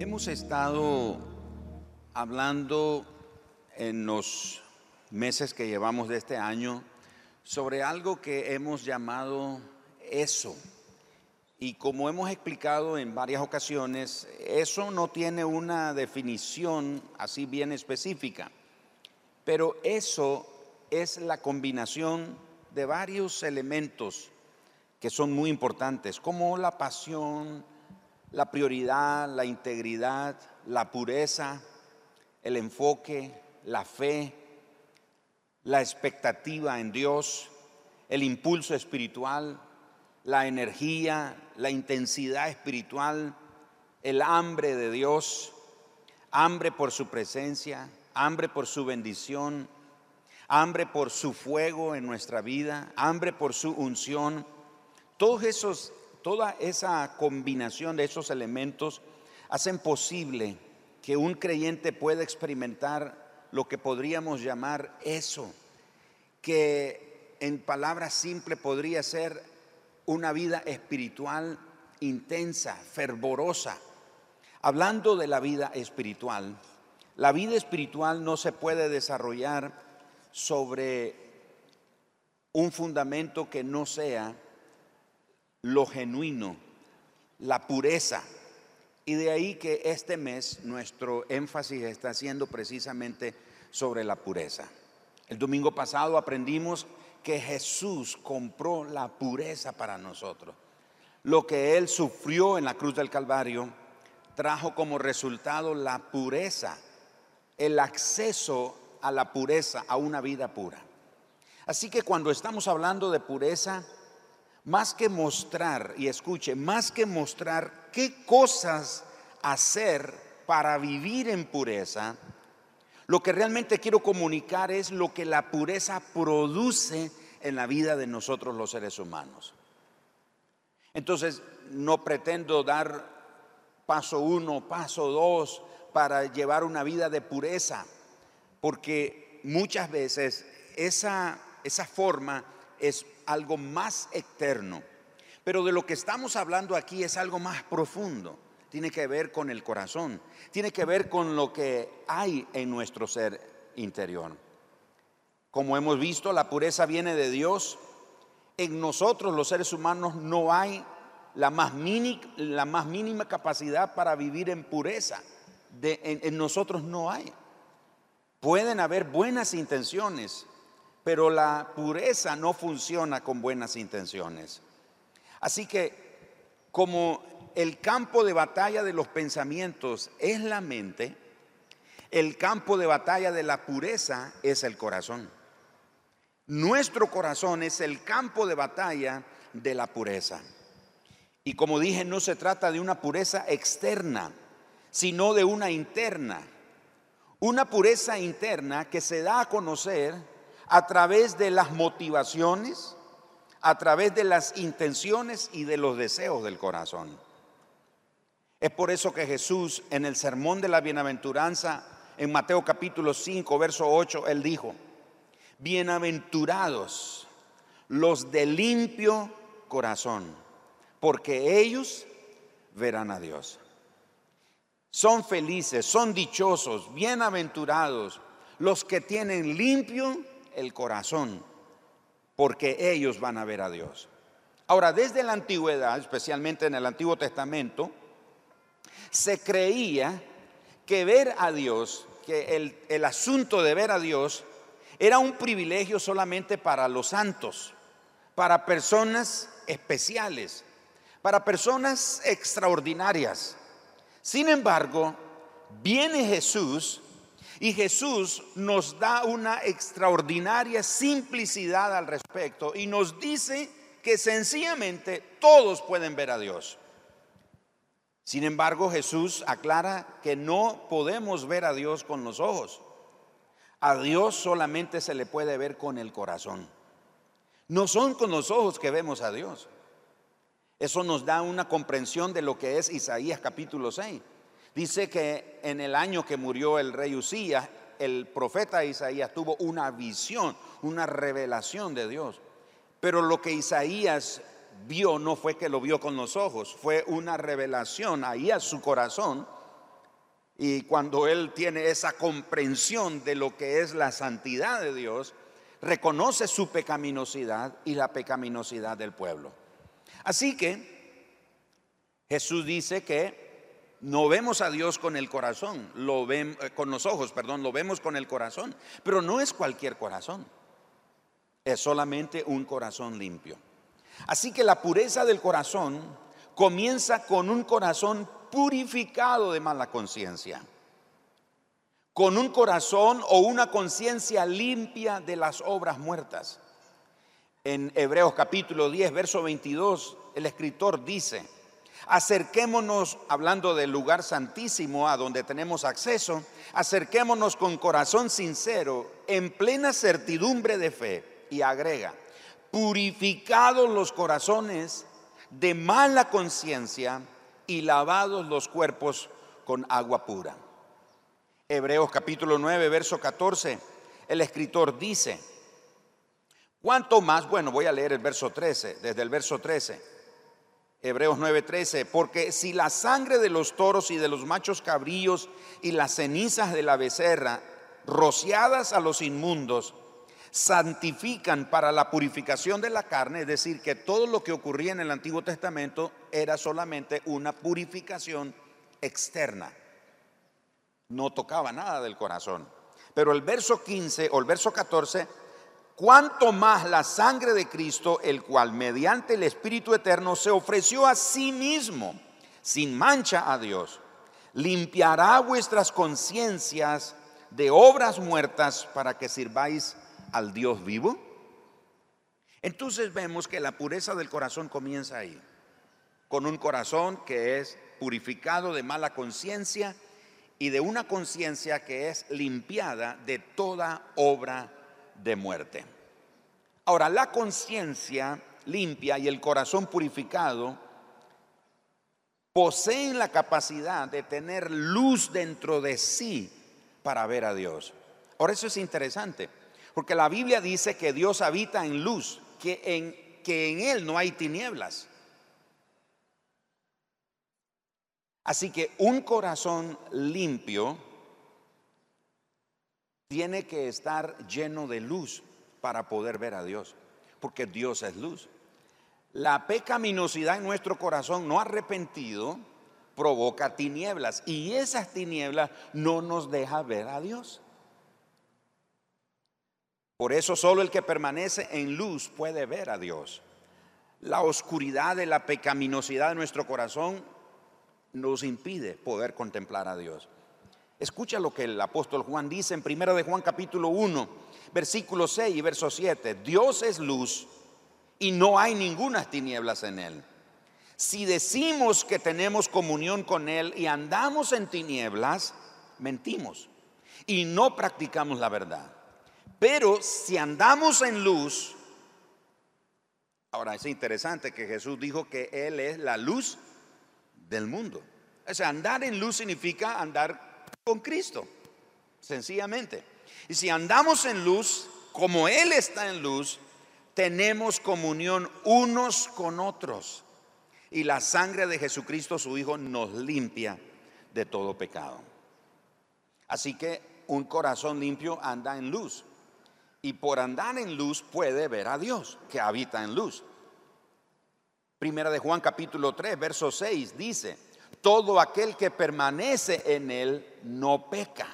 Hemos estado hablando en los meses que llevamos de este año sobre algo que hemos llamado eso. Y como hemos explicado en varias ocasiones, eso no tiene una definición así bien específica, pero eso es la combinación de varios elementos que son muy importantes, como la pasión, la prioridad, la integridad, la pureza, el enfoque, la fe, la expectativa en Dios, el impulso espiritual, la energía, la intensidad espiritual, el hambre de Dios, hambre por su presencia, hambre por su bendición, hambre por su fuego en nuestra vida, hambre por su unción. Todos esos, toda esa combinación de esos elementos hacen posible que un creyente pueda experimentar lo que podríamos llamar eso, que en palabras simples podría ser una vida espiritual intensa, fervorosa. Hablando de la vida espiritual, la vida espiritual no se puede desarrollar sobre un fundamento que no sea lo genuino, la pureza. Y de ahí que este mes nuestro énfasis está siendo precisamente sobre la pureza. El domingo pasado aprendimos que Jesús compró la pureza para nosotros. Lo que Él sufrió en la cruz del Calvario trajo como resultado la pureza, el acceso a la pureza, a una vida pura. Así que cuando estamos hablando de pureza, más que mostrar, y escuche, más que mostrar qué cosas hacer para vivir en pureza, lo que realmente quiero comunicar es lo que la pureza produce en la vida de nosotros los seres humanos. Entonces, no pretendo dar paso uno, paso dos para llevar una vida de pureza, porque muchas veces esa, esa forma es algo más externo. Pero de lo que estamos hablando aquí es algo más profundo tiene que ver con el corazón, tiene que ver con lo que hay en nuestro ser interior. Como hemos visto, la pureza viene de Dios. En nosotros los seres humanos no hay la más, mínima, la más mínima capacidad para vivir en pureza. en nosotros no hay. Pueden haber buenas intenciones, pero la pureza no funciona con buenas intenciones. Así que como el campo de batalla de los pensamientos es la mente, el campo de batalla de la pureza es el corazón. Nuestro corazón es el campo de batalla de la pureza. Y como dije, no se trata de una pureza externa, sino de una interna. Una pureza interna que se da a conocer a través de las motivaciones, a través de las intenciones y de los deseos del corazón. Es por eso que Jesús en el sermón de la bienaventuranza, en Mateo capítulo 5, verso 8, él dijo, bienaventurados los de limpio corazón, porque ellos verán a Dios. Son felices, son dichosos, bienaventurados los que tienen limpio el corazón, porque ellos van a ver a Dios. Ahora, desde la antigüedad, especialmente en el Antiguo Testamento, se creía que ver a Dios, que el, asunto de ver a Dios era un privilegio solamente para los santos, para personas especiales, para personas extraordinarias. Sin embargo, viene Jesús y Jesús nos da una extraordinaria simplicidad al respecto y nos dice que sencillamente todos pueden ver a Dios. Sin embargo, Jesús aclara que no podemos ver a Dios con los ojos. A Dios solamente se le puede ver con el corazón. No son con los ojos que vemos a Dios. Eso nos da una comprensión de lo que es Isaías capítulo 6. Dice que en el año que murió el rey Usías, el profeta Isaías tuvo una visión, una revelación de Dios. Pero lo que Isaías vio no fue que lo vio con los ojos, fue una revelación ahí a su corazón Y cuando él tiene esa comprensión de lo que es la santidad de Dios, reconoce su pecaminosidad y la pecaminosidad del pueblo. Así que Jesús dice que no vemos a Dios con el corazón, lo ven, eh, con los ojos, perdón, lo vemos con el corazón, pero no es cualquier corazón, es solamente un corazón limpio. Así que la pureza del corazón comienza con un corazón purificado de mala conciencia, con un corazón o una conciencia limpia de las obras muertas. En Hebreos capítulo 10, verso 22, el escritor dice, acerquémonos, hablando del lugar santísimo a donde tenemos acceso, acerquémonos con corazón sincero, en plena certidumbre de fe, y agrega, purificados los corazones de mala conciencia y lavados los cuerpos con agua pura. Hebreos capítulo 9, verso 14, el escritor dice, ¿cuánto más? Bueno, voy a leer el verso 13, desde el verso 13. Hebreos 9:13, porque si la sangre de los toros y de los machos cabrillos y las cenizas de la becerra, rociadas a los inmundos, santifican para la purificación de la carne, es decir, que todo lo que ocurría en el Antiguo Testamento era solamente una purificación externa. No tocaba nada del corazón. Pero el verso 15 o el verso 14, cuanto más la sangre de Cristo, el cual mediante el Espíritu Eterno se ofreció a sí mismo, sin mancha a Dios, limpiará vuestras conciencias de obras muertas para que sirváis al Dios vivo? Entonces vemos que la pureza del corazón comienza ahí, con un corazón que es purificado de mala conciencia y de una conciencia que es limpiada de toda obra de muerte. Ahora, la conciencia limpia y el corazón purificado poseen la capacidad de tener luz dentro de sí para ver a Dios. Ahora eso es interesante. Porque la Biblia dice que Dios habita en luz, que en, que en Él no hay tinieblas. Así que un corazón limpio tiene que estar lleno de luz para poder ver a Dios, porque Dios es luz. La pecaminosidad en nuestro corazón no arrepentido provoca tinieblas y esas tinieblas no nos deja ver a Dios. Por eso solo el que permanece en luz puede ver a Dios. La oscuridad de la pecaminosidad de nuestro corazón nos impide poder contemplar a Dios. Escucha lo que el apóstol Juan dice en 1 de Juan capítulo 1, versículo 6 y verso 7. Dios es luz y no hay ninguna tinieblas en él. Si decimos que tenemos comunión con él y andamos en tinieblas, mentimos y no practicamos la verdad. Pero si andamos en luz, ahora es interesante que Jesús dijo que Él es la luz del mundo. O sea, andar en luz significa andar con Cristo, sencillamente. Y si andamos en luz, como Él está en luz, tenemos comunión unos con otros. Y la sangre de Jesucristo, su Hijo, nos limpia de todo pecado. Así que un corazón limpio anda en luz y por andar en luz puede ver a Dios que habita en luz. Primera de Juan capítulo 3, verso 6 dice, todo aquel que permanece en él no peca.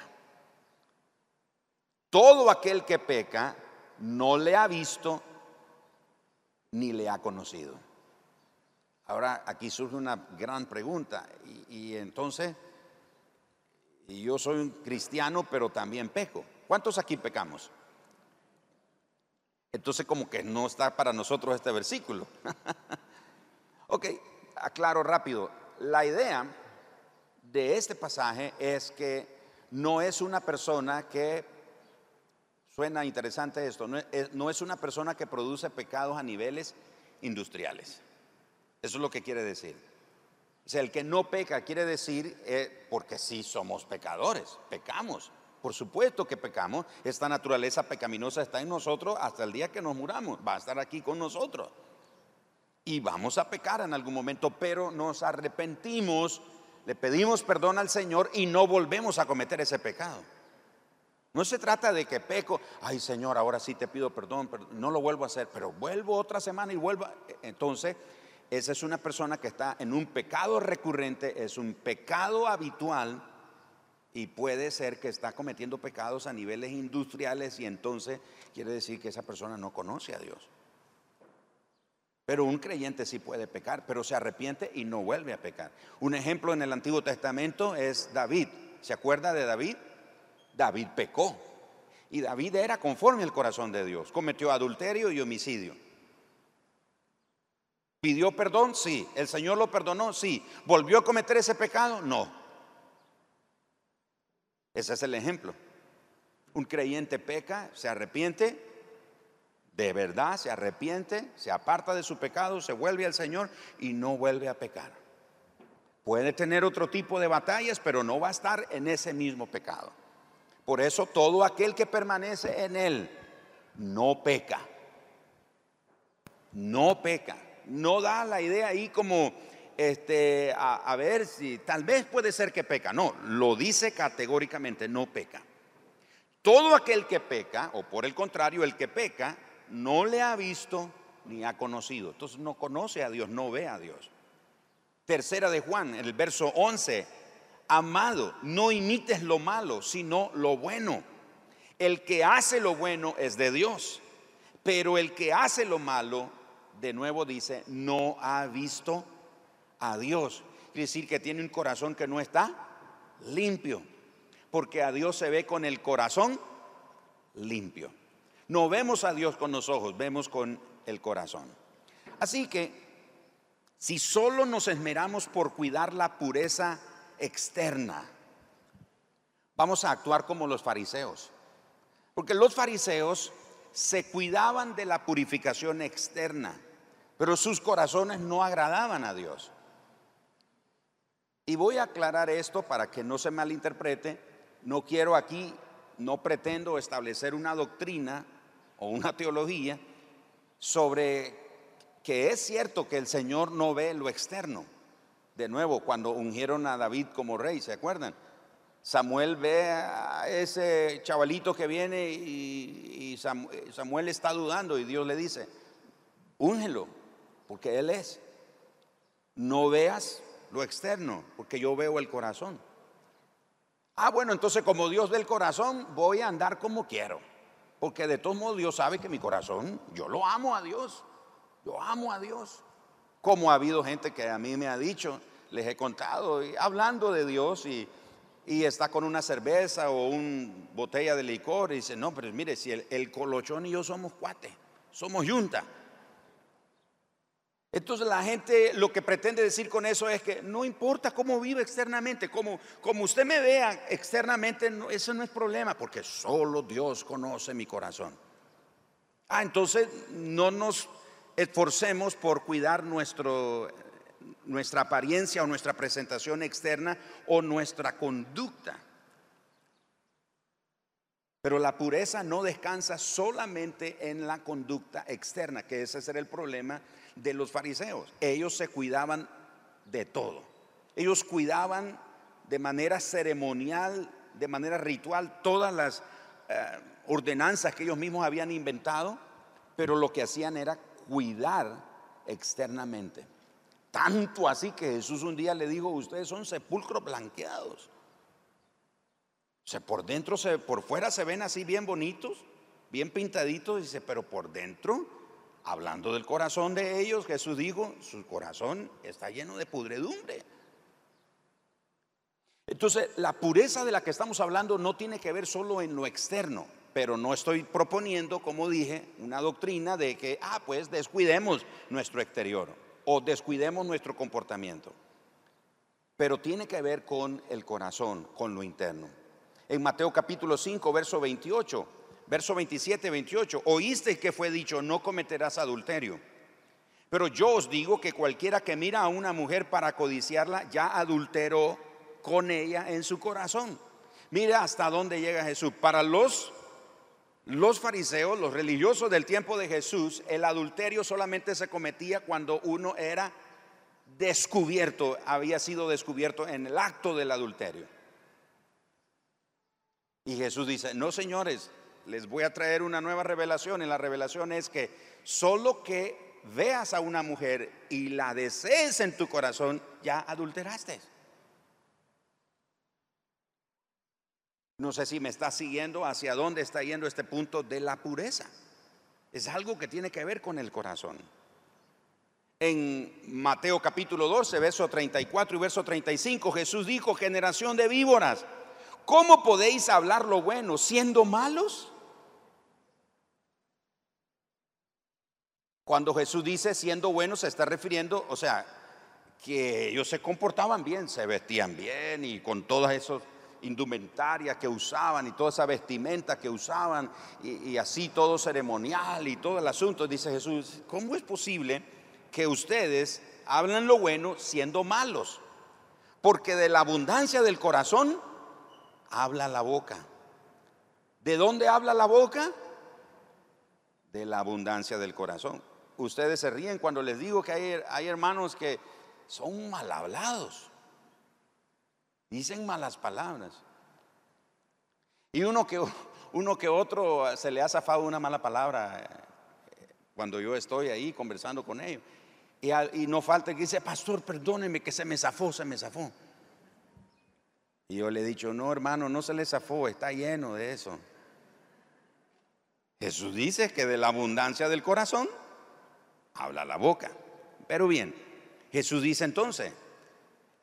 Todo aquel que peca no le ha visto ni le ha conocido. Ahora aquí surge una gran pregunta y, entonces, y yo soy un cristiano pero también peco. ¿Cuántos aquí pecamos? Entonces como que no está para nosotros este versículo. ok, aclaro rápido. La idea de este pasaje es que no es una persona que, suena interesante esto, no es, una persona que produce pecados a niveles industriales. Eso es lo que quiere decir. O sea, el que no peca quiere decir, eh, porque sí somos pecadores, pecamos, por supuesto que pecamos, esta naturaleza pecaminosa está en nosotros hasta el día que nos muramos, va a estar aquí con nosotros. Y vamos a pecar en algún momento, pero nos arrepentimos le pedimos perdón al Señor y no volvemos a cometer ese pecado. No se trata de que peco, ay Señor, ahora sí te pido perdón, pero no lo vuelvo a hacer, pero vuelvo otra semana y vuelvo. Entonces, esa es una persona que está en un pecado recurrente, es un pecado habitual y puede ser que está cometiendo pecados a niveles industriales y entonces quiere decir que esa persona no conoce a Dios. Pero un creyente sí puede pecar, pero se arrepiente y no vuelve a pecar. Un ejemplo en el Antiguo Testamento es David. ¿Se acuerda de David? David pecó. Y David era conforme al corazón de Dios. Cometió adulterio y homicidio. ¿Pidió perdón? Sí. ¿El Señor lo perdonó? Sí. ¿Volvió a cometer ese pecado? No. Ese es el ejemplo. Un creyente peca, se arrepiente de verdad se arrepiente, se aparta de su pecado, se vuelve al Señor y no vuelve a pecar. Puede tener otro tipo de batallas, pero no va a estar en ese mismo pecado. Por eso todo aquel que permanece en él no peca. No peca. No da la idea ahí como este, a, a ver si tal vez puede ser que peca. No, lo dice categóricamente, no peca. Todo aquel que peca, o por el contrario, el que peca, no le ha visto ni ha conocido. Entonces no conoce a Dios, no ve a Dios. Tercera de Juan, el verso 11, amado, no imites lo malo, sino lo bueno. El que hace lo bueno es de Dios, pero el que hace lo malo, de nuevo dice, no ha visto a Dios. Quiere decir que tiene un corazón que no está limpio, porque a Dios se ve con el corazón limpio. No vemos a Dios con los ojos, vemos con el corazón. Así que, si solo nos esmeramos por cuidar la pureza externa, vamos a actuar como los fariseos. Porque los fariseos se cuidaban de la purificación externa, pero sus corazones no agradaban a Dios. Y voy a aclarar esto para que no se malinterprete. No quiero aquí, no pretendo establecer una doctrina o una teología sobre que es cierto que el Señor no ve lo externo. De nuevo, cuando ungieron a David como rey, ¿se acuerdan? Samuel ve a ese chavalito que viene y, Samuel está dudando y Dios le dice, úngelo, porque Él es. No veas lo externo, porque yo veo el corazón. Ah, bueno, entonces como Dios ve el corazón, voy a andar como quiero. Porque de todos modos Dios sabe que mi corazón, yo lo amo a Dios. Yo amo a Dios. Como ha habido gente que a mí me ha dicho, les he contado, y hablando de Dios y, está con una cerveza o una botella de licor y dice, no, pero mire, si el, el colochón y yo somos cuate, somos yunta. Entonces la gente lo que pretende decir con eso es que no importa cómo vive externamente, como, como usted me vea externamente, eso no es problema, porque solo Dios conoce mi corazón. Ah, entonces no nos esforcemos por cuidar nuestro, nuestra apariencia o nuestra presentación externa o nuestra conducta. Pero la pureza no descansa solamente en la conducta externa, que ese es el problema de los fariseos. Ellos se cuidaban de todo. Ellos cuidaban de manera ceremonial, de manera ritual, todas las eh, ordenanzas que ellos mismos habían inventado, pero lo que hacían era cuidar externamente. Tanto así que Jesús un día le dijo, ustedes son sepulcros blanqueados. O sea, por dentro, se, por fuera se ven así bien bonitos, bien pintaditos, dice, pero por dentro Hablando del corazón de ellos, Jesús dijo, su corazón está lleno de pudredumbre. Entonces, la pureza de la que estamos hablando no tiene que ver solo en lo externo, pero no estoy proponiendo, como dije, una doctrina de que, ah, pues descuidemos nuestro exterior o descuidemos nuestro comportamiento. Pero tiene que ver con el corazón, con lo interno. En Mateo capítulo 5, verso 28, verso 27, 28, oíste que fue dicho, no cometerás adulterio. Pero yo os digo que cualquiera que mira a una mujer para codiciarla, ya adulteró con ella en su corazón. Mira hasta dónde llega Jesús. Para los, los fariseos, los religiosos del tiempo de Jesús, el adulterio solamente se cometía cuando uno era descubierto, había sido descubierto en el acto del adulterio. Y Jesús dice, no señores, les voy a traer una nueva revelación. Y la revelación es que solo que veas a una mujer y la desees en tu corazón, ya adulteraste. No sé si me está siguiendo hacia dónde está yendo este punto de la pureza. Es algo que tiene que ver con el corazón. En Mateo capítulo 12, verso 34 y verso 35, Jesús dijo, generación de víboras, ¿cómo podéis hablar lo bueno siendo malos? Cuando Jesús dice siendo buenos se está refiriendo, o sea, que ellos se comportaban bien, se vestían bien y con todas esas indumentarias que usaban y toda esa vestimenta que usaban y, y, así todo ceremonial y todo el asunto. Dice Jesús, ¿cómo es posible que ustedes hablan lo bueno siendo malos? Porque de la abundancia del corazón habla la boca. ¿De dónde habla la boca? De la abundancia del corazón. Ustedes se ríen cuando les digo que hay, hay hermanos que son mal hablados. Dicen malas palabras. Y uno que, uno que otro se le ha zafado una mala palabra eh, cuando yo estoy ahí conversando con ellos. Y, no falta que dice, pastor, perdóneme que se me zafó, se me zafó. Y yo le he dicho, no hermano, no se le zafó, está lleno de eso. Jesús dice que de la abundancia del corazón habla la boca. Pero bien, Jesús dice entonces,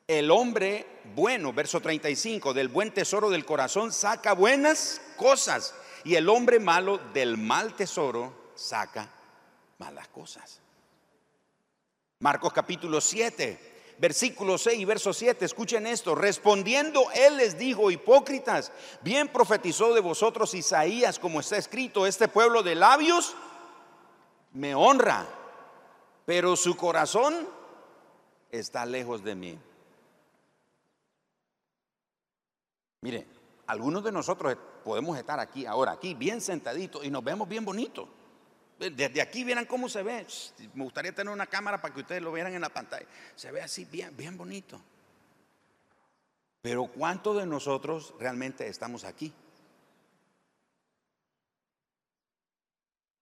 el hombre bueno, verso 35, del buen tesoro del corazón saca buenas cosas y el hombre malo del mal tesoro saca malas cosas. Marcos capítulo 7, versículo 6 y verso 7, escuchen esto, respondiendo él les dijo, hipócritas, bien profetizó de vosotros Isaías, como está escrito, este pueblo de labios me honra, pero su corazón está lejos de mí. Mire, algunos de nosotros podemos estar aquí, ahora, aquí, bien sentaditos y nos vemos bien bonitos. Desde aquí vieran cómo se ve. Me gustaría tener una cámara para que ustedes lo vieran en la pantalla. Se ve así bien, bien bonito. Pero ¿cuántos de nosotros realmente estamos aquí?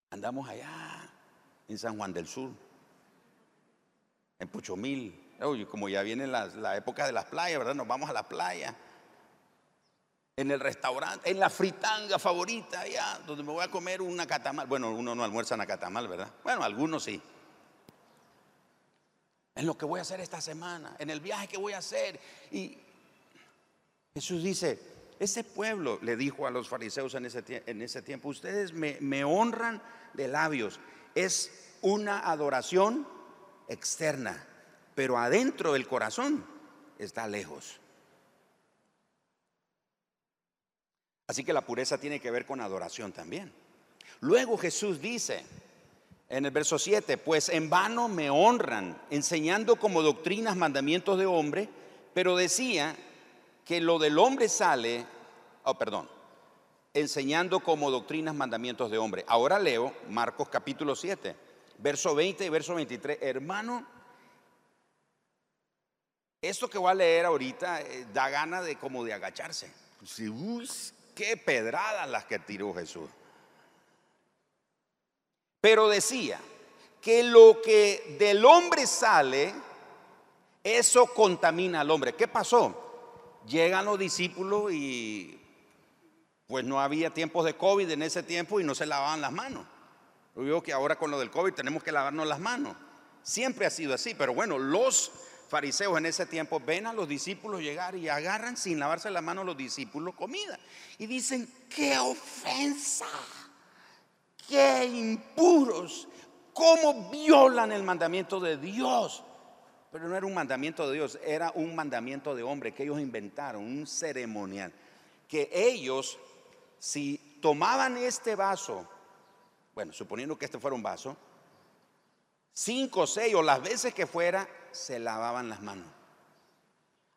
Andamos allá en San Juan del Sur, en Puchomil. como ya viene la, la época de las playas, ¿verdad? Nos vamos a la playa en el restaurante, en la fritanga favorita, allá donde me voy a comer una catamal. Bueno, uno no almuerza en catamal, ¿verdad? Bueno, algunos sí. En lo que voy a hacer esta semana, en el viaje que voy a hacer. Y Jesús dice, ese pueblo, le dijo a los fariseos en ese, en ese tiempo, ustedes me, me honran de labios. Es una adoración externa, pero adentro del corazón está lejos. Así que la pureza tiene que ver con adoración también. Luego Jesús dice en el verso 7, pues en vano me honran, enseñando como doctrinas mandamientos de hombre, pero decía que lo del hombre sale, oh perdón, enseñando como doctrinas mandamientos de hombre. Ahora leo Marcos capítulo 7, verso 20 y verso 23. Hermano, esto que voy a leer ahorita eh, da gana de como de agacharse. Qué pedradas las que tiró Jesús. Pero decía que lo que del hombre sale, eso contamina al hombre. ¿Qué pasó? Llegan los discípulos y pues no había tiempos de COVID en ese tiempo y no se lavaban las manos. Yo digo que ahora con lo del COVID tenemos que lavarnos las manos. Siempre ha sido así, pero bueno, los fariseos en ese tiempo ven a los discípulos llegar y agarran sin lavarse la mano los discípulos comida. Y dicen, qué ofensa, qué impuros, cómo violan el mandamiento de Dios. Pero no era un mandamiento de Dios, era un mandamiento de hombre que ellos inventaron, un ceremonial. Que ellos, si tomaban este vaso, bueno, suponiendo que este fuera un vaso, cinco, seis o las veces que fuera, se lavaban las manos.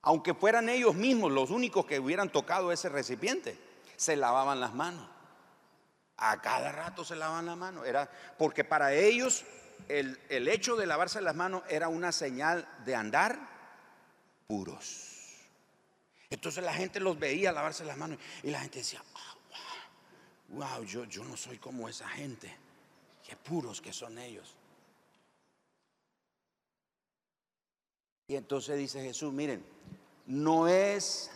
Aunque fueran ellos mismos los únicos que hubieran tocado ese recipiente, se lavaban las manos. A cada rato se lavaban las manos. Era porque para ellos el, el hecho de lavarse las manos era una señal de andar puros. Entonces la gente los veía lavarse las manos y la gente decía, wow, wow yo, yo no soy como esa gente, qué puros que son ellos. Y entonces dice Jesús, miren, no es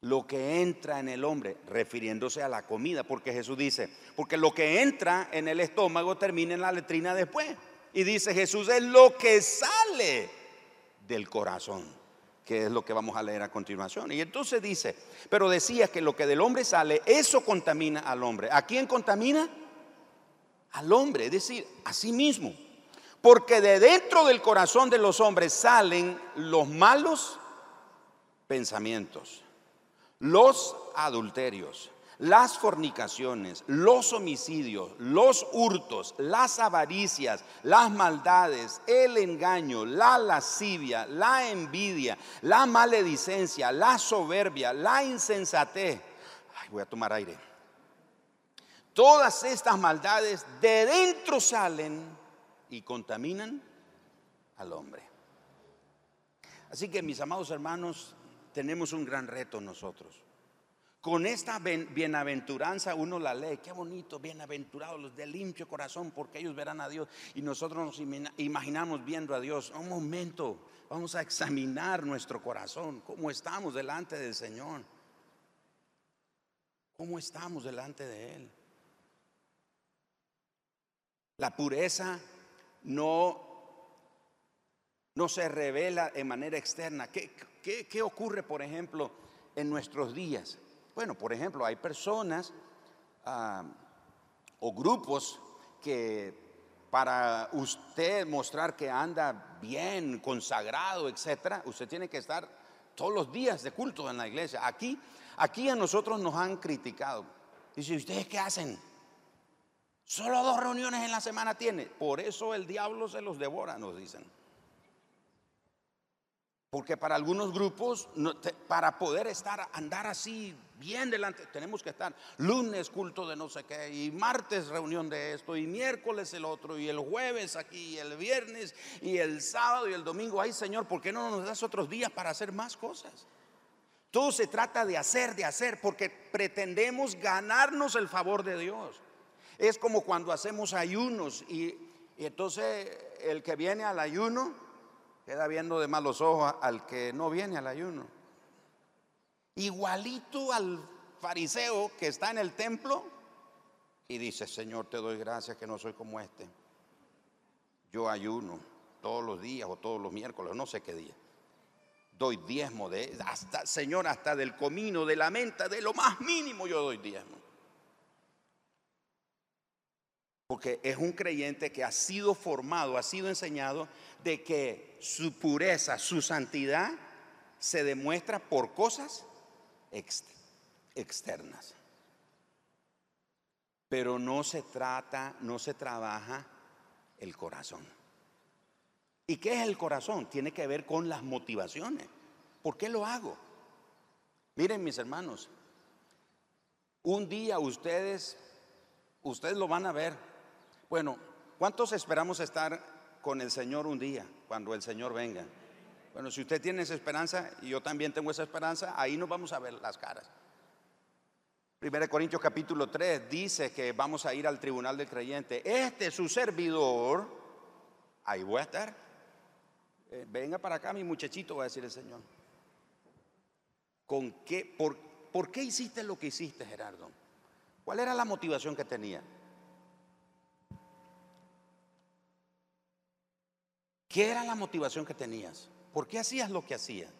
lo que entra en el hombre, refiriéndose a la comida, porque Jesús dice, porque lo que entra en el estómago termina en la letrina después. Y dice Jesús, es lo que sale del corazón, que es lo que vamos a leer a continuación. Y entonces dice, pero decía que lo que del hombre sale, eso contamina al hombre. ¿A quién contamina? Al hombre, es decir, a sí mismo. Porque de dentro del corazón de los hombres salen los malos pensamientos, los adulterios, las fornicaciones, los homicidios, los hurtos, las avaricias, las maldades, el engaño, la lascivia, la envidia, la maledicencia, la soberbia, la insensatez. Ay, voy a tomar aire. Todas estas maldades de dentro salen y contaminan al hombre. Así que mis amados hermanos, tenemos un gran reto nosotros. Con esta bienaventuranza uno la lee, qué bonito, bienaventurados los de limpio corazón, porque ellos verán a Dios. Y nosotros nos imaginamos viendo a Dios. Un momento, vamos a examinar nuestro corazón, cómo estamos delante del Señor. ¿Cómo estamos delante de Él? La pureza no, no se revela de manera externa. ¿Qué, qué, ocurre, por ejemplo, en nuestros días? Bueno, por ejemplo, hay personas ah, o grupos que para usted mostrar que anda bien, consagrado, etcétera, usted tiene que estar todos los días de culto en la iglesia. Aquí, aquí a nosotros nos han criticado. Dice, ¿ustedes qué hacen? Solo dos reuniones en la semana tiene. Por eso el diablo se los devora, nos dicen. Porque para algunos grupos, para poder estar, andar así bien delante, tenemos que estar lunes culto de no sé qué, y martes reunión de esto, y miércoles el otro, y el jueves aquí, y el viernes, y el sábado y el domingo. Ay Señor, ¿por qué no nos das otros días para hacer más cosas? Todo se trata de hacer, de hacer, porque pretendemos ganarnos el favor de Dios. Es como cuando hacemos ayunos y, entonces el que viene al ayuno queda viendo de malos ojos al que no viene al ayuno. Igualito al fariseo que está en el templo y dice, Señor, te doy gracias que no soy como este. Yo ayuno todos los días o todos los miércoles, no sé qué día. Doy diezmo de, hasta, Señor, hasta del comino, de la menta, de lo más mínimo yo doy diezmo. Porque es un creyente que ha sido formado, ha sido enseñado de que su pureza, su santidad se demuestra por cosas externas. Pero no se trata, no se trabaja el corazón. ¿Y qué es el corazón? Tiene que ver con las motivaciones. ¿Por qué lo hago? Miren mis hermanos, un día ustedes, ustedes lo van a ver bueno, ¿cuántos esperamos estar con el Señor un día, cuando el Señor venga? Bueno, si usted tiene esa esperanza y yo también tengo esa esperanza, ahí nos vamos a ver las caras. 1 Corintios capítulo 3 dice que vamos a ir al tribunal del creyente. Este su servidor, ahí voy a estar. Eh, venga para acá, mi muchachito, va a decir el Señor. ¿Con qué, por, ¿Por qué hiciste lo que hiciste, Gerardo? ¿Cuál era la motivación que tenía? ¿Qué era la motivación que tenías? ¿Por qué hacías lo que hacías?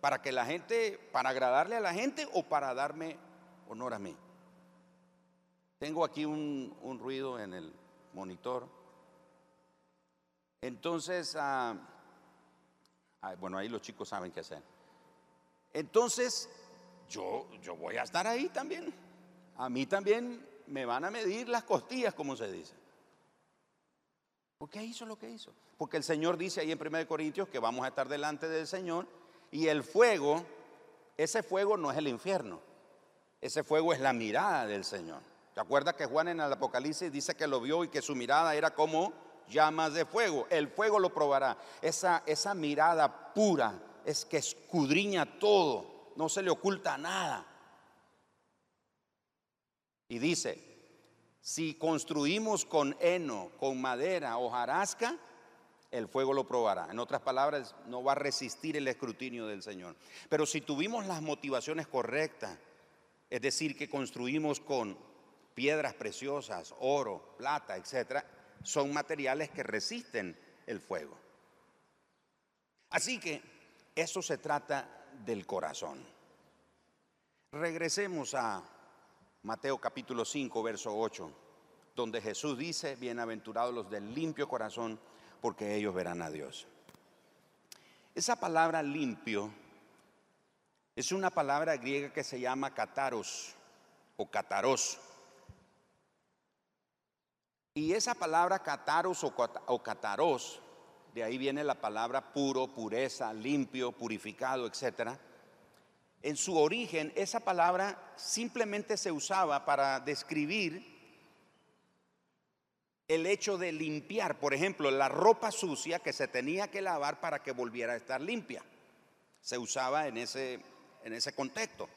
¿Para que la gente, para agradarle a la gente o para darme honor a mí? Tengo aquí un, ruido en el monitor. Entonces, ah, bueno, ahí los chicos saben qué hacer. Entonces, yo, yo voy a estar ahí también. A mí también me van a medir las costillas, como se dice. ¿Por qué hizo lo que hizo? Porque el Señor dice ahí en 1 Corintios que vamos a estar delante del Señor y el fuego, ese fuego no es el infierno, ese fuego es la mirada del Señor. ¿Te acuerdas que Juan en el Apocalipsis dice que lo vio y que su mirada era como llamas de fuego? El fuego lo probará. Esa, esa mirada pura es que escudriña todo, no se le oculta nada. Y dice, si construimos con heno, con madera o jarasca, el fuego lo probará. En otras palabras, no va a resistir el escrutinio del Señor. Pero si tuvimos las motivaciones correctas, es decir, que construimos con piedras preciosas, oro, plata, etcétera, son materiales que resisten el fuego. Así que eso se trata del corazón. Regresemos a Mateo capítulo 5, verso 8, donde Jesús dice, bienaventurados los del limpio corazón, porque ellos verán a Dios. Esa palabra limpio es una palabra griega que se llama kataros o kataros. Y esa palabra kataros o kataros, de ahí viene la palabra puro, pureza, limpio, purificado, etcétera. En su origen, esa palabra simplemente se usaba para describir el hecho de limpiar, por ejemplo, la ropa sucia que se tenía que lavar para que volviera a estar limpia. Se usaba en ese, en ese contexto.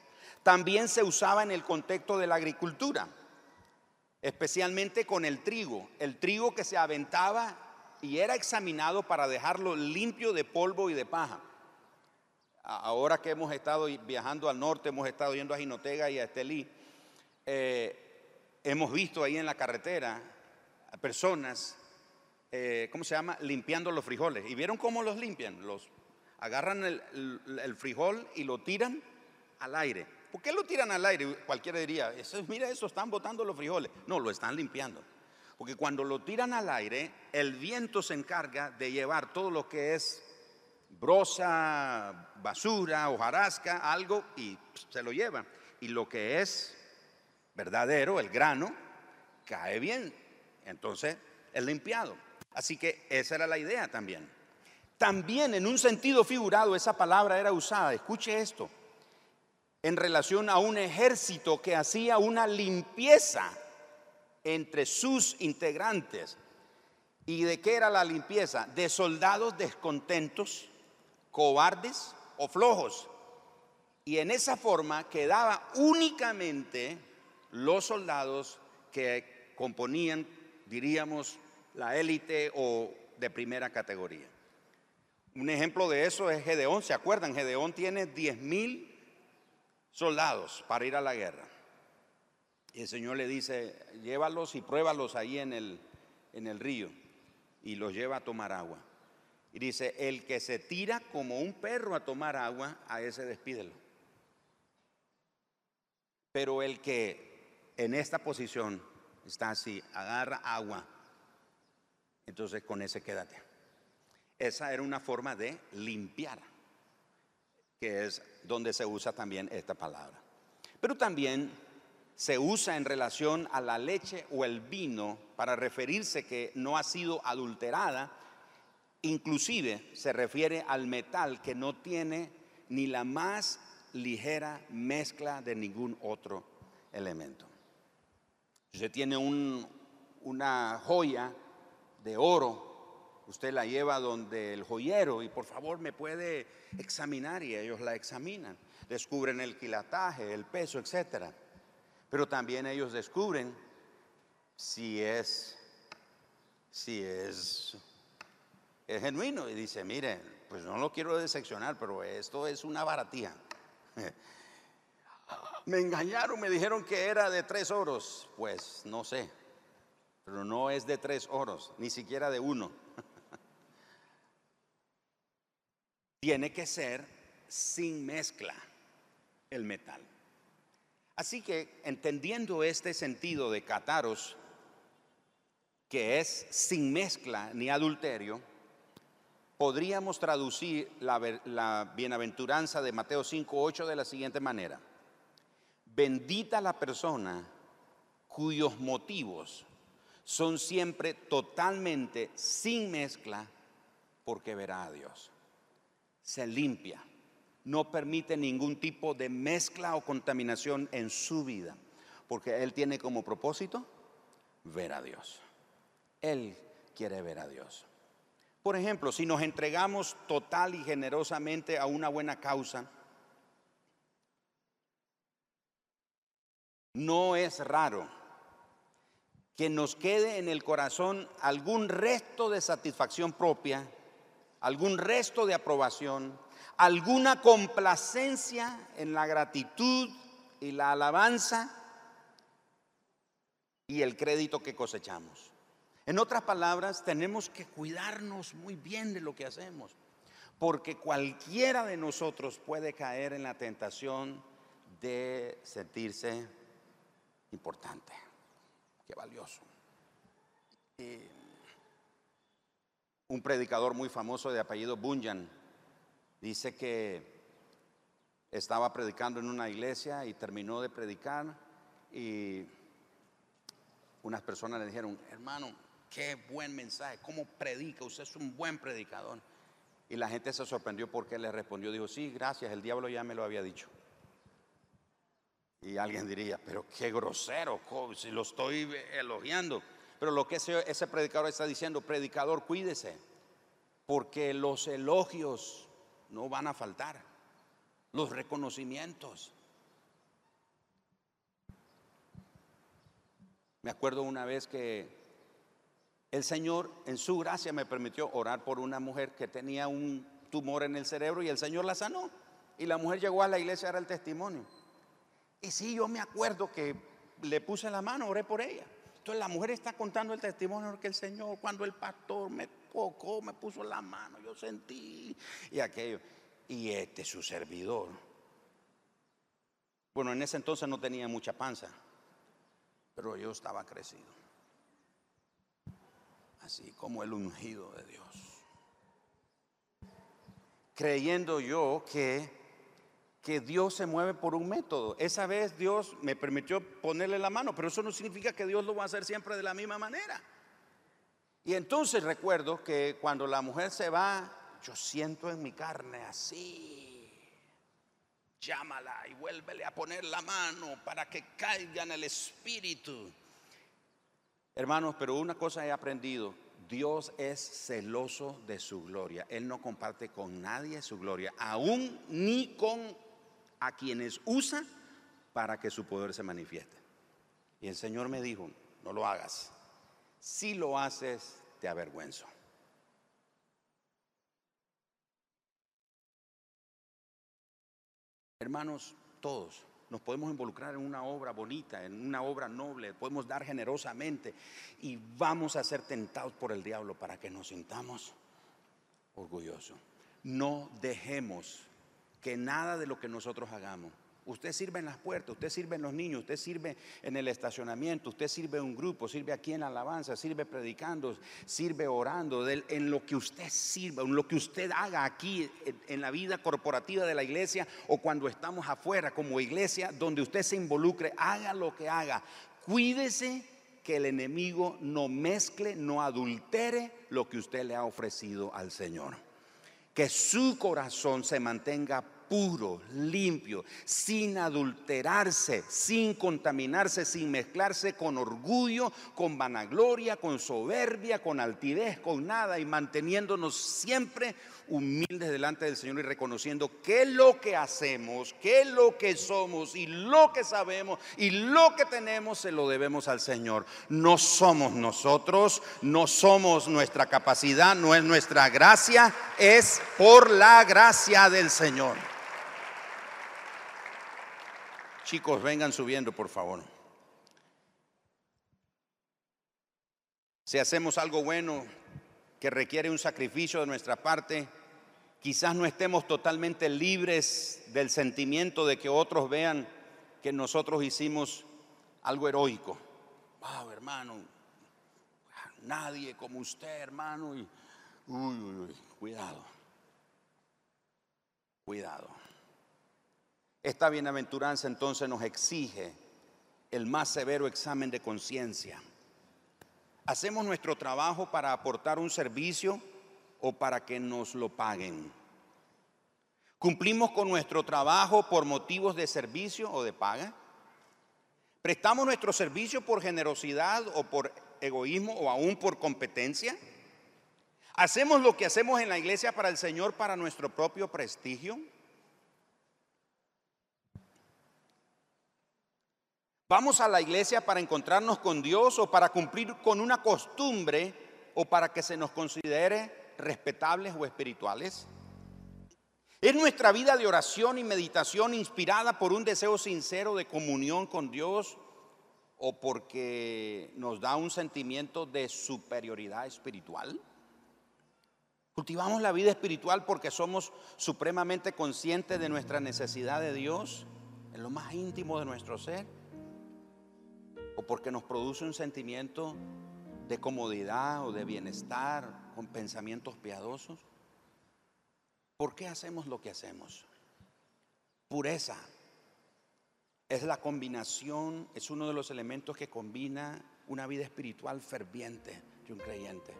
También se usaba en el contexto de la agricultura, especialmente con el trigo. El trigo que se aventaba y era examinado para dejarlo limpio de polvo y de paja. Ahora que hemos estado viajando al norte, hemos estado yendo a Jinotega y a Estelí, eh, hemos visto ahí en la carretera a personas, eh, ¿cómo se llama? Limpiando los frijoles. ¿Y vieron cómo los limpian? Los agarran el, frijol y lo tiran al aire. ¿Por qué lo tiran al aire? Cualquiera diría, mira eso, están botando los frijoles. No, lo están limpiando. Porque cuando lo tiran al aire, el viento se encarga de llevar todo lo que es brosa, basura, hojarasca, algo, y se lo lleva. Y lo que es verdadero, el grano, cae bien. Entonces es limpiado. Así que esa era la idea también. También en un sentido figurado esa palabra era usada, escuche esto, en relación a un ejército que hacía una limpieza entre sus integrantes. ¿Y de qué era la limpieza? De soldados descontentos, cobardes o flojos. Y en esa forma quedaba únicamente los soldados que componían diríamos, la élite o de primera categoría. Un ejemplo de eso es Gedeón, ¿se acuerdan? Gedeón tiene 10 mil soldados para ir a la guerra. Y el Señor le dice, llévalos y pruébalos ahí en el, en el río. Y los lleva a tomar agua. Y dice, el que se tira como un perro a tomar agua, a ese despídelo. Pero el que en esta posición está así, agarra agua. Entonces con ese quédate. Esa era una forma de limpiar, que es donde se usa también esta palabra. Pero también se usa en relación a la leche o el vino para referirse que no ha sido adulterada. Inclusive se refiere al metal que no tiene ni la más ligera mezcla de ningún otro elemento. Usted tiene una joya de oro, usted la lleva donde el joyero y por favor me puede examinar y ellos la examinan. Descubren el quilataje, el peso, etc. Pero también ellos descubren si es, si es, es genuino y dice, mire, pues no lo quiero decepcionar, pero esto es una baratía. Me engañaron, me dijeron que era de tres oros. Pues no sé, pero no es de tres oros, ni siquiera de uno. Tiene que ser sin mezcla el metal. Así que entendiendo este sentido de cataros, que es sin mezcla ni adulterio, podríamos traducir la, bienaventuranza de Mateo 5.8 de la siguiente manera. Bendita la persona cuyos motivos son siempre totalmente sin mezcla, porque verá a Dios. Se limpia, no permite ningún tipo de mezcla o contaminación en su vida, porque Él tiene como propósito ver a Dios. Él quiere ver a Dios. Por ejemplo, si nos entregamos total y generosamente a una buena causa, no es raro que nos quede en el corazón algún resto de satisfacción propia, algún resto de aprobación, alguna complacencia en la gratitud y la alabanza y el crédito que cosechamos. En otras palabras, tenemos que cuidarnos muy bien de lo que hacemos, porque cualquiera de nosotros puede caer en la tentación de sentirse importante, qué valioso. un predicador muy famoso de apellido Bunyan dice que estaba predicando en una iglesia y terminó de predicar y unas personas le dijeron, hermano, qué buen mensaje, cómo predica, usted es un buen predicador. Y la gente se sorprendió porque le respondió, dijo, sí, gracias, el diablo ya me lo había dicho. Y alguien diría, pero qué grosero, si lo estoy elogiando. Pero lo que ese, ese predicador está diciendo, predicador, cuídese, porque los elogios no van a faltar, los reconocimientos. Me acuerdo una vez que el Señor en su gracia me permitió orar por una mujer que tenía un tumor en el cerebro y el Señor la sanó. Y la mujer llegó a la iglesia, era el testimonio. Y sí, yo me acuerdo que le puse la mano, oré por ella. Entonces la mujer está contando el testimonio que el Señor, cuando el pastor me tocó, me puso la mano, yo sentí y aquello. Y este, su servidor. Bueno, en ese entonces no tenía mucha panza pero yo estaba crecido. Así como el ungido de Dios. Creyendo yo que, que Dios se mueve por un método. Esa vez Dios me permitió ponerle la mano, pero eso no significa que Dios lo va a hacer siempre de la misma manera. Y entonces recuerdo que cuando la mujer se va, yo siento en mi carne así llámala y vuélvele a poner la mano para que caiga en el espíritu. Hermanos, pero una cosa he aprendido, Dios es celoso de su gloria. Él no comparte con nadie su gloria, aún ni con a quienes usa para que su poder se manifieste. Y el Señor me dijo, no lo hagas. Si lo haces, te avergüenzo. Hermanos, todos nos podemos involucrar en una obra bonita, en una obra noble, podemos dar generosamente y vamos a ser tentados por el diablo para que nos sintamos orgullosos. No dejemos que nada de lo que nosotros hagamos Usted sirve en las puertas, usted sirve en los niños, usted sirve en el estacionamiento, usted sirve en un grupo, sirve aquí en la alabanza, sirve predicando, sirve orando, en lo que usted sirva, en lo que usted haga aquí en la vida corporativa de la iglesia o cuando estamos afuera como iglesia, donde usted se involucre, haga lo que haga. Cuídese que el enemigo no mezcle, no adultere lo que usted le ha ofrecido al Señor. Que su corazón se mantenga puro, limpio, sin adulterarse, sin contaminarse, sin mezclarse con orgullo, con vanagloria, con soberbia, con altivez, con nada y manteniéndonos siempre humildes delante del Señor y reconociendo que lo que hacemos, que lo que somos y lo que sabemos y lo que tenemos se lo debemos al Señor. No somos nosotros, no somos nuestra capacidad, no es nuestra gracia, es por la gracia del Señor. Chicos, vengan subiendo, por favor. Si hacemos algo bueno que requiere un sacrificio de nuestra parte, quizás no estemos totalmente libres del sentimiento de que otros vean que nosotros hicimos algo heroico. Wow, hermano, nadie como usted, hermano. Y, uy, uy, uy, cuidado, cuidado. Esta bienaventuranza entonces nos exige el más severo examen de conciencia. ¿Hacemos nuestro trabajo para aportar un servicio o para que nos lo paguen? ¿Cumplimos con nuestro trabajo por motivos de servicio o de paga? ¿Prestamos nuestro servicio por generosidad o por egoísmo o aún por competencia? ¿Hacemos lo que hacemos en la iglesia para el Señor para nuestro propio prestigio? ¿Vamos a la iglesia para encontrarnos con Dios o para cumplir con una costumbre o para que se nos considere respetables o espirituales? ¿Es nuestra vida de oración y meditación inspirada por un deseo sincero de comunión con Dios o porque nos da un sentimiento de superioridad espiritual? ¿Cultivamos la vida espiritual porque somos supremamente conscientes de nuestra necesidad de Dios en lo más íntimo de nuestro ser? O porque nos produce un sentimiento de comodidad o de bienestar con pensamientos piadosos? ¿Por qué hacemos lo que hacemos? Pureza es la combinación, es uno de los elementos que combina una vida espiritual ferviente de un creyente.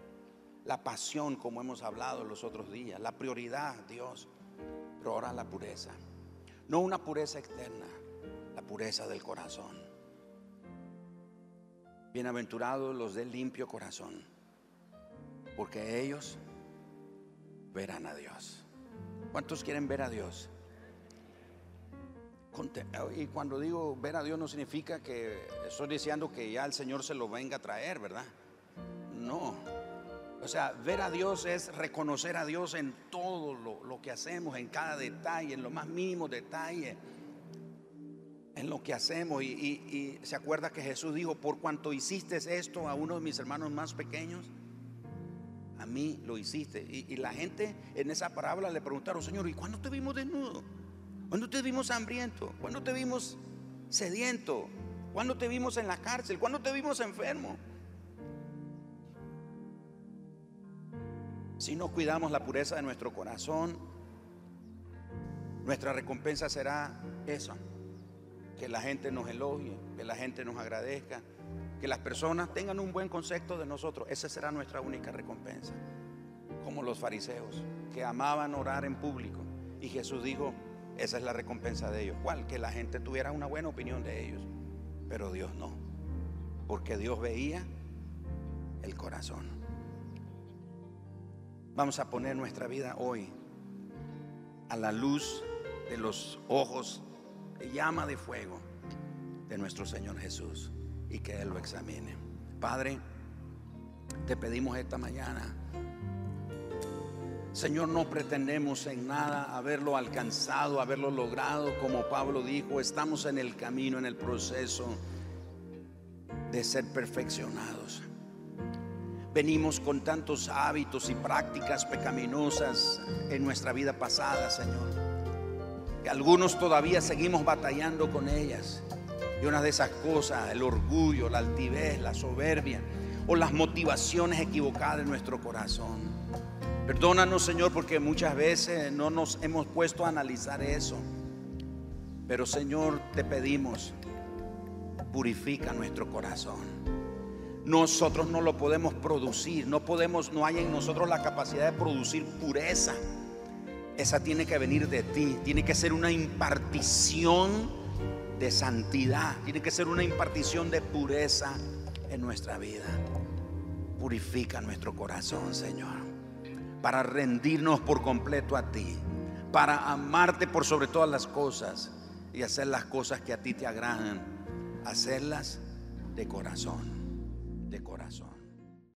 La pasión, como hemos hablado los otros días, la prioridad, Dios, pero ahora la pureza. No una pureza externa, la pureza del corazón. Bienaventurados los del limpio corazón, porque ellos verán a Dios. ¿Cuántos quieren ver a Dios? Y cuando digo ver a Dios no significa que estoy diciendo que ya el Señor se lo venga a traer, ¿verdad? No. O sea, ver a Dios es reconocer a Dios en todo lo, lo que hacemos, en cada detalle, en lo más mínimo detalle en lo que hacemos. Y, se acuerda que Jesús dijo, por cuanto hiciste esto a uno de mis hermanos más pequeños, a mí lo hiciste. Y, la gente en esa parábola le preguntaron, Señor, ¿y cuándo te vimos desnudo? ¿Cuándo te vimos hambriento? ¿Cuándo te vimos sediento? ¿Cuándo te vimos en la cárcel? ¿Cuándo te vimos enfermo? Si no cuidamos la pureza de nuestro corazón, nuestra recompensa será eso que la gente nos elogie, que la gente nos agradezca, que las personas tengan un buen concepto de nosotros. Esa será nuestra única recompensa. Como los fariseos, que amaban orar en público. Y Jesús dijo, esa es la recompensa de ellos. ¿Cuál? Que la gente tuviera una buena opinión de ellos. Pero Dios no. Porque Dios veía el corazón. Vamos a poner nuestra vida hoy a la luz de los ojos llama de fuego de nuestro Señor Jesús y que Él lo examine. Padre, te pedimos esta mañana. Señor, no pretendemos en nada haberlo alcanzado, haberlo logrado, como Pablo dijo, estamos en el camino, en el proceso de ser perfeccionados. Venimos con tantos hábitos y prácticas pecaminosas en nuestra vida pasada, Señor algunos todavía seguimos batallando con ellas. Y una de esas cosas, el orgullo, la altivez, la soberbia o las motivaciones equivocadas de nuestro corazón. Perdónanos, Señor, porque muchas veces no nos hemos puesto a analizar eso. Pero, Señor, te pedimos, purifica nuestro corazón. Nosotros no lo podemos producir, no podemos, no hay en nosotros la capacidad de producir pureza esa tiene que venir de ti, tiene que ser una impartición de santidad, tiene que ser una impartición de pureza en nuestra vida. Purifica nuestro corazón, Señor, para rendirnos por completo a ti, para amarte por sobre todas las cosas y hacer las cosas que a ti te agradan, hacerlas de corazón, de corazón.